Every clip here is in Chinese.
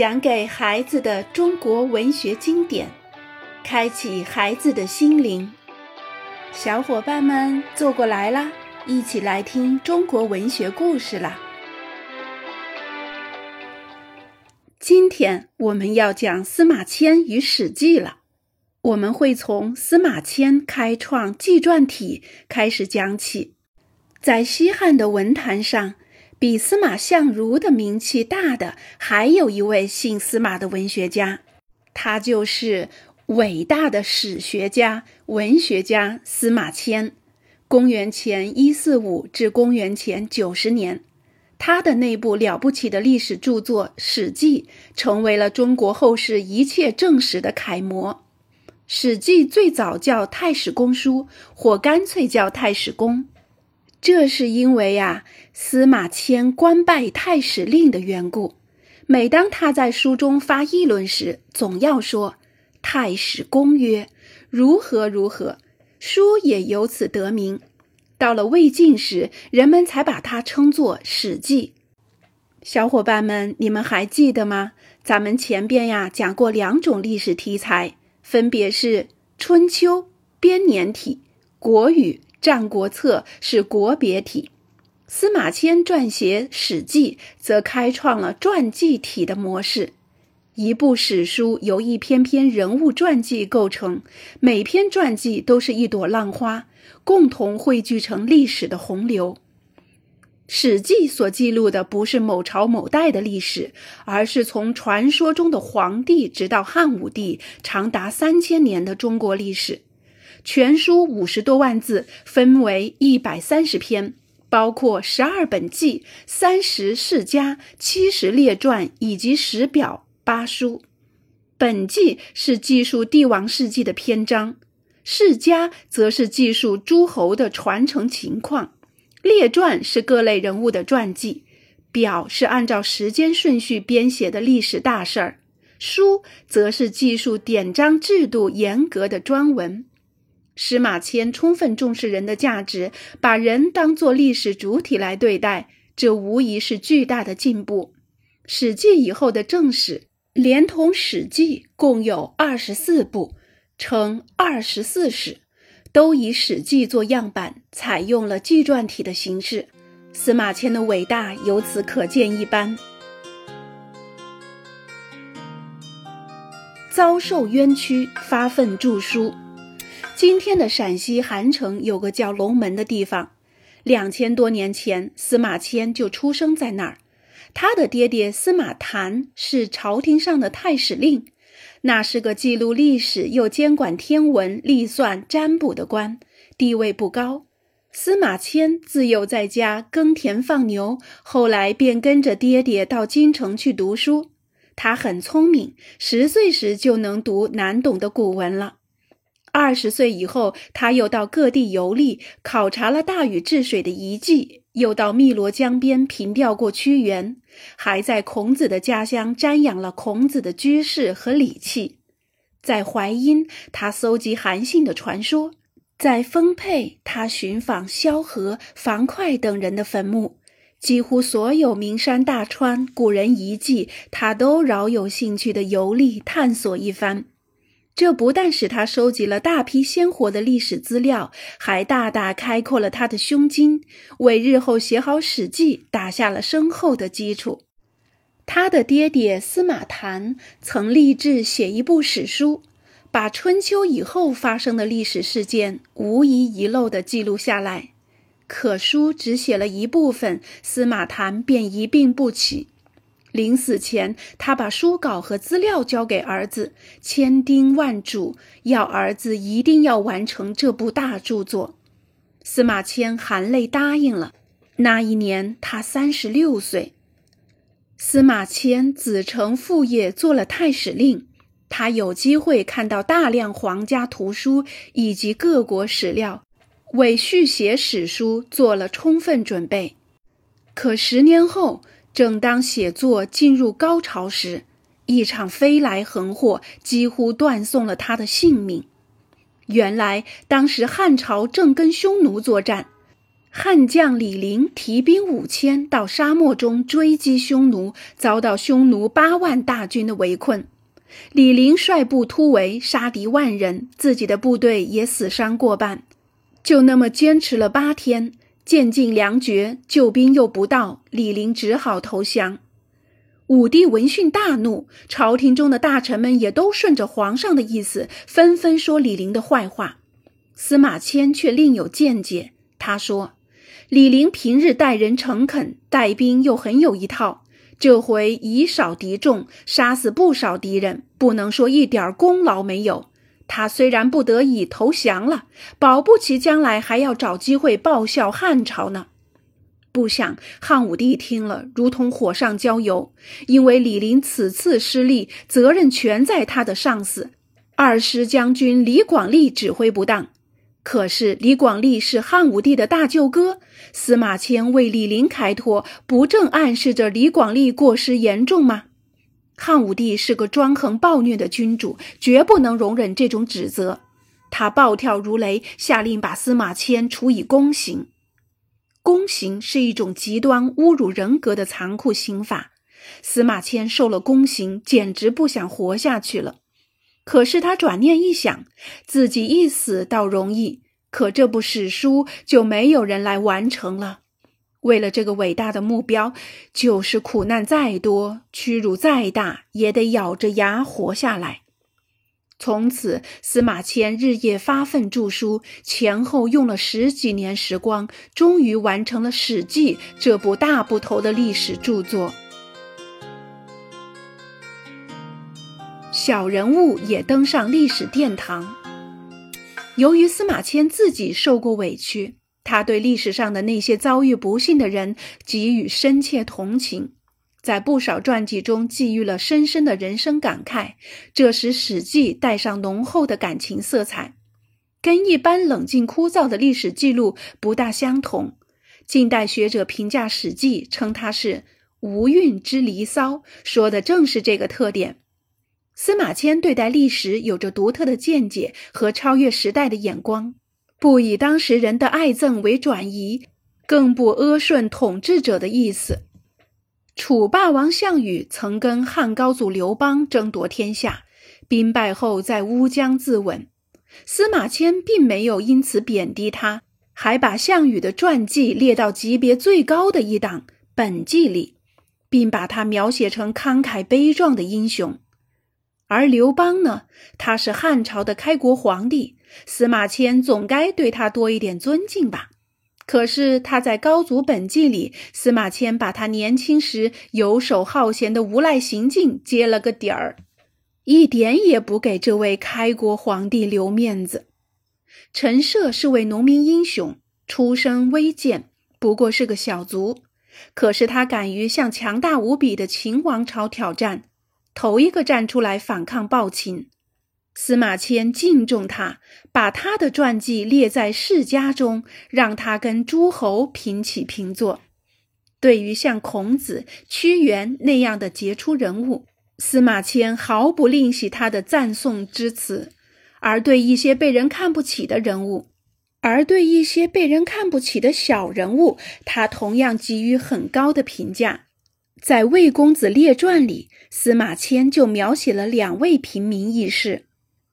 讲给孩子的中国文学经典，开启孩子的心灵。小伙伴们坐过来啦，一起来听中国文学故事啦！今天我们要讲司马迁与《史记》了。我们会从司马迁开创纪传体开始讲起。在西汉的文坛上。比司马相如的名气大的，还有一位姓司马的文学家，他就是伟大的史学家、文学家司马迁。公元前一四五至公元前九十年，他的那部了不起的历史著作《史记》成为了中国后世一切正史的楷模。《史记》最早叫《太史公书》，或干脆叫《太史公》。这是因为呀，司马迁官拜太史令的缘故。每当他在书中发议论时，总要说“太史公曰如何如何”，书也由此得名。到了魏晋时，人们才把它称作《史记》。小伙伴们，你们还记得吗？咱们前边呀讲过两种历史题材，分别是春秋编年体、国语。《战国策》是国别体，司马迁撰写《史记》则开创了传记体的模式。一部史书由一篇篇人物传记构成，每篇传记都是一朵浪花，共同汇聚成历史的洪流。《史记》所记录的不是某朝某代的历史，而是从传说中的黄帝直到汉武帝，长达三千年的中国历史。全书五十多万字，分为一百三十篇，包括十二本纪、三十世家、七十列传以及十表八书。本纪是记述帝王事迹的篇章，世家则是记述诸侯的传承情况，列传是各类人物的传记，表是按照时间顺序编写的历史大事儿，书则是记述典章制度严格的专文。司马迁充分重视人的价值，把人当作历史主体来对待，这无疑是巨大的进步。《史记》以后的正史，连同《史记》共有二十四部，称二十四史，都以《史记》做样板，采用了纪传体的形式。司马迁的伟大由此可见一斑。遭受冤屈，发愤著书。今天的陕西韩城有个叫龙门的地方，两千多年前司马迁就出生在那儿。他的爹爹司马谈是朝廷上的太史令，那是个记录历史又监管天文历算占卜的官，地位不高。司马迁自幼在家耕田放牛，后来便跟着爹爹到京城去读书。他很聪明，十岁时就能读难懂的古文了。二十岁以后，他又到各地游历，考察了大禹治水的遗迹，又到汨罗江边凭吊过屈原，还在孔子的家乡瞻仰了孔子的居室和礼器。在淮阴，他搜集韩信的传说；在丰沛，他寻访萧何、樊哙等人的坟墓。几乎所有名山大川、古人遗迹，他都饶有兴趣地游历探索一番。这不但使他收集了大批鲜活的历史资料，还大大开阔了他的胸襟，为日后写好《史记》打下了深厚的基础。他的爹爹司马谈曾立志写一部史书，把春秋以后发生的历史事件无一遗漏地记录下来。可书只写了一部分，司马谈便一病不起。临死前，他把书稿和资料交给儿子，千叮万嘱，要儿子一定要完成这部大著作。司马迁含泪答应了。那一年，他三十六岁。司马迁子承父业做了太史令，他有机会看到大量皇家图书以及各国史料，为续写史书做了充分准备。可十年后，正当写作进入高潮时，一场飞来横祸几乎断送了他的性命。原来，当时汉朝正跟匈奴作战，汉将李陵提兵五千到沙漠中追击匈奴，遭到匈奴八万大军的围困。李陵率部突围，杀敌万人，自己的部队也死伤过半。就那么坚持了八天，渐进粮绝，救兵又不到，李陵只好投降。武帝闻讯大怒，朝廷中的大臣们也都顺着皇上的意思，纷纷说李陵的坏话。司马迁却另有见解，他说。李陵平日待人诚恳，带兵又很有一套。这回以少敌众，杀死不少敌人，不能说一点功劳没有。他虽然不得已投降了，保不齐将来还要找机会报效汉朝呢。不想汉武帝听了，如同火上浇油，因为李陵此次失利，责任全在他的上司二师将军李广利指挥不当。可是李广利是汉武帝的大舅哥，司马迁为李陵开脱，不正暗示着李广利过失严重吗？汉武帝是个专横暴虐的君主，绝不能容忍这种指责。他暴跳如雷，下令把司马迁处以宫刑。宫刑是一种极端侮辱人格的残酷刑法。司马迁受了宫刑，简直不想活下去了。可是他转念一想，自己一死倒容易，可这部史书就没有人来完成了。为了这个伟大的目标，就是苦难再多，屈辱再大，也得咬着牙活下来。从此，司马迁日夜发奋著书，前后用了十几年时光，终于完成了《史记》这部大部头的历史著作。小人物也登上历史殿堂。由于司马迁自己受过委屈，他对历史上的那些遭遇不幸的人给予深切同情，在不少传记中寄予了深深的人生感慨，这使《史记》带上浓厚的感情色彩，跟一般冷静枯燥的历史记录不大相同。近代学者评价《史记》，称它是“无韵之离骚”，说的正是这个特点。司马迁对待历史有着独特的见解和超越时代的眼光，不以当时人的爱憎为转移，更不阿顺统治者的意思。楚霸王项羽曾跟汉高祖刘邦争夺天下，兵败后在乌江自刎。司马迁并没有因此贬低他，还把项羽的传记列到级别最高的一档《本纪》里，并把他描写成慷慨悲壮的英雄。而刘邦呢？他是汉朝的开国皇帝，司马迁总该对他多一点尊敬吧？可是他在《高祖本纪》里，司马迁把他年轻时游手好闲的无赖行径揭了个底儿，一点也不给这位开国皇帝留面子。陈涉是位农民英雄，出身微贱，不过是个小卒，可是他敢于向强大无比的秦王朝挑战。头一个站出来反抗暴秦，司马迁敬重他，把他的传记列在世家中，让他跟诸侯平起平坐。对于像孔子、屈原那样的杰出人物，司马迁毫不吝惜他的赞颂之词；而对一些被人看不起的人物，而对一些被人看不起的小人物，他同样给予很高的评价。在《魏公子列传》里，司马迁就描写了两位平民义士。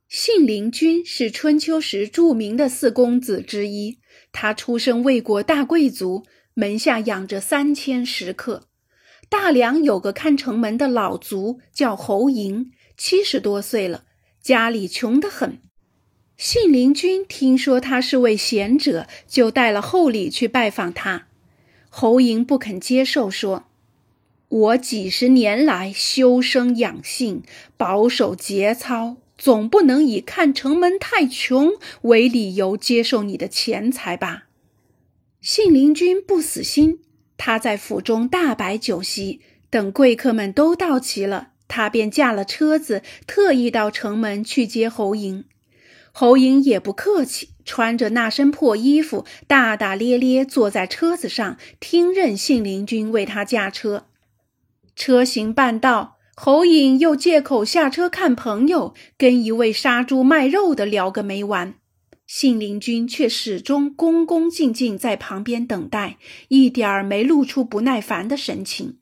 信陵君是春秋时著名的四公子之一，他出身魏国大贵族，门下养着三千食客。大梁有个看城门的老卒叫侯嬴，七十多岁了，家里穷得很。信陵君听说他是位贤者，就带了厚礼去拜访他。侯嬴不肯接受，说。我几十年来修身养性，保守节操，总不能以看城门太穷为理由接受你的钱财吧？信陵君不死心，他在府中大摆酒席，等贵客们都到齐了，他便驾了车子，特意到城门去接侯嬴。侯嬴也不客气，穿着那身破衣服，大大咧咧坐在车子上，听任信陵君为他驾车。车行半道，侯颖又借口下车看朋友，跟一位杀猪卖肉的聊个没完。信陵君却始终恭恭敬敬在旁边等待，一点儿没露出不耐烦的神情。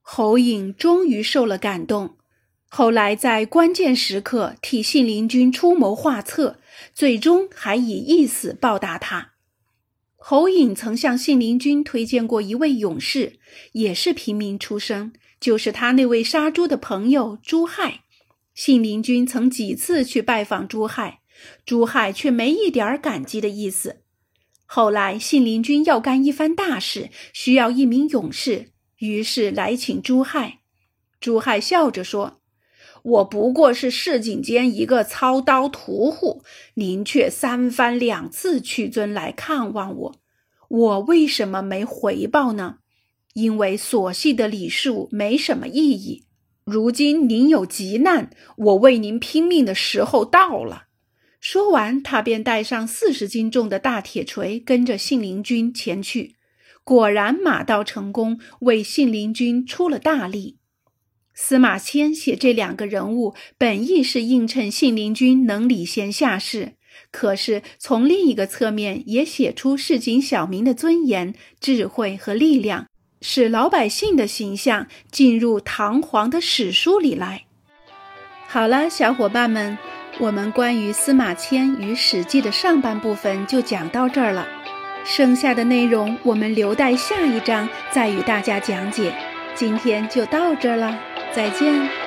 侯颖终于受了感动，后来在关键时刻替信陵君出谋划策，最终还以一死报答他。侯颖曾向信陵君推荐过一位勇士，也是平民出身，就是他那位杀猪的朋友朱亥。信陵君曾几次去拜访朱亥。朱亥却没一点感激的意思。后来信陵君要干一番大事，需要一名勇士，于是来请朱亥。朱亥笑着说：“我不过是市井间一个操刀屠户，您却三番两次屈尊来看望我，我为什么没回报呢？因为所系的礼数没什么意义。如今您有急难，我为您拼命的时候到了。”说完，他便带上四十斤重的大铁锤，跟着信陵君前去。果然，马到成功，为信陵君出了大力。司马迁写这两个人物，本意是映衬信陵君能礼贤下士，可是从另一个侧面，也写出市井小民的尊严、智慧和力量，使老百姓的形象进入堂皇的史书里来。好了，小伙伴们。我们关于司马迁与《史记》的上半部分就讲到这儿了，剩下的内容我们留待下一章再与大家讲解。今天就到这儿了，再见。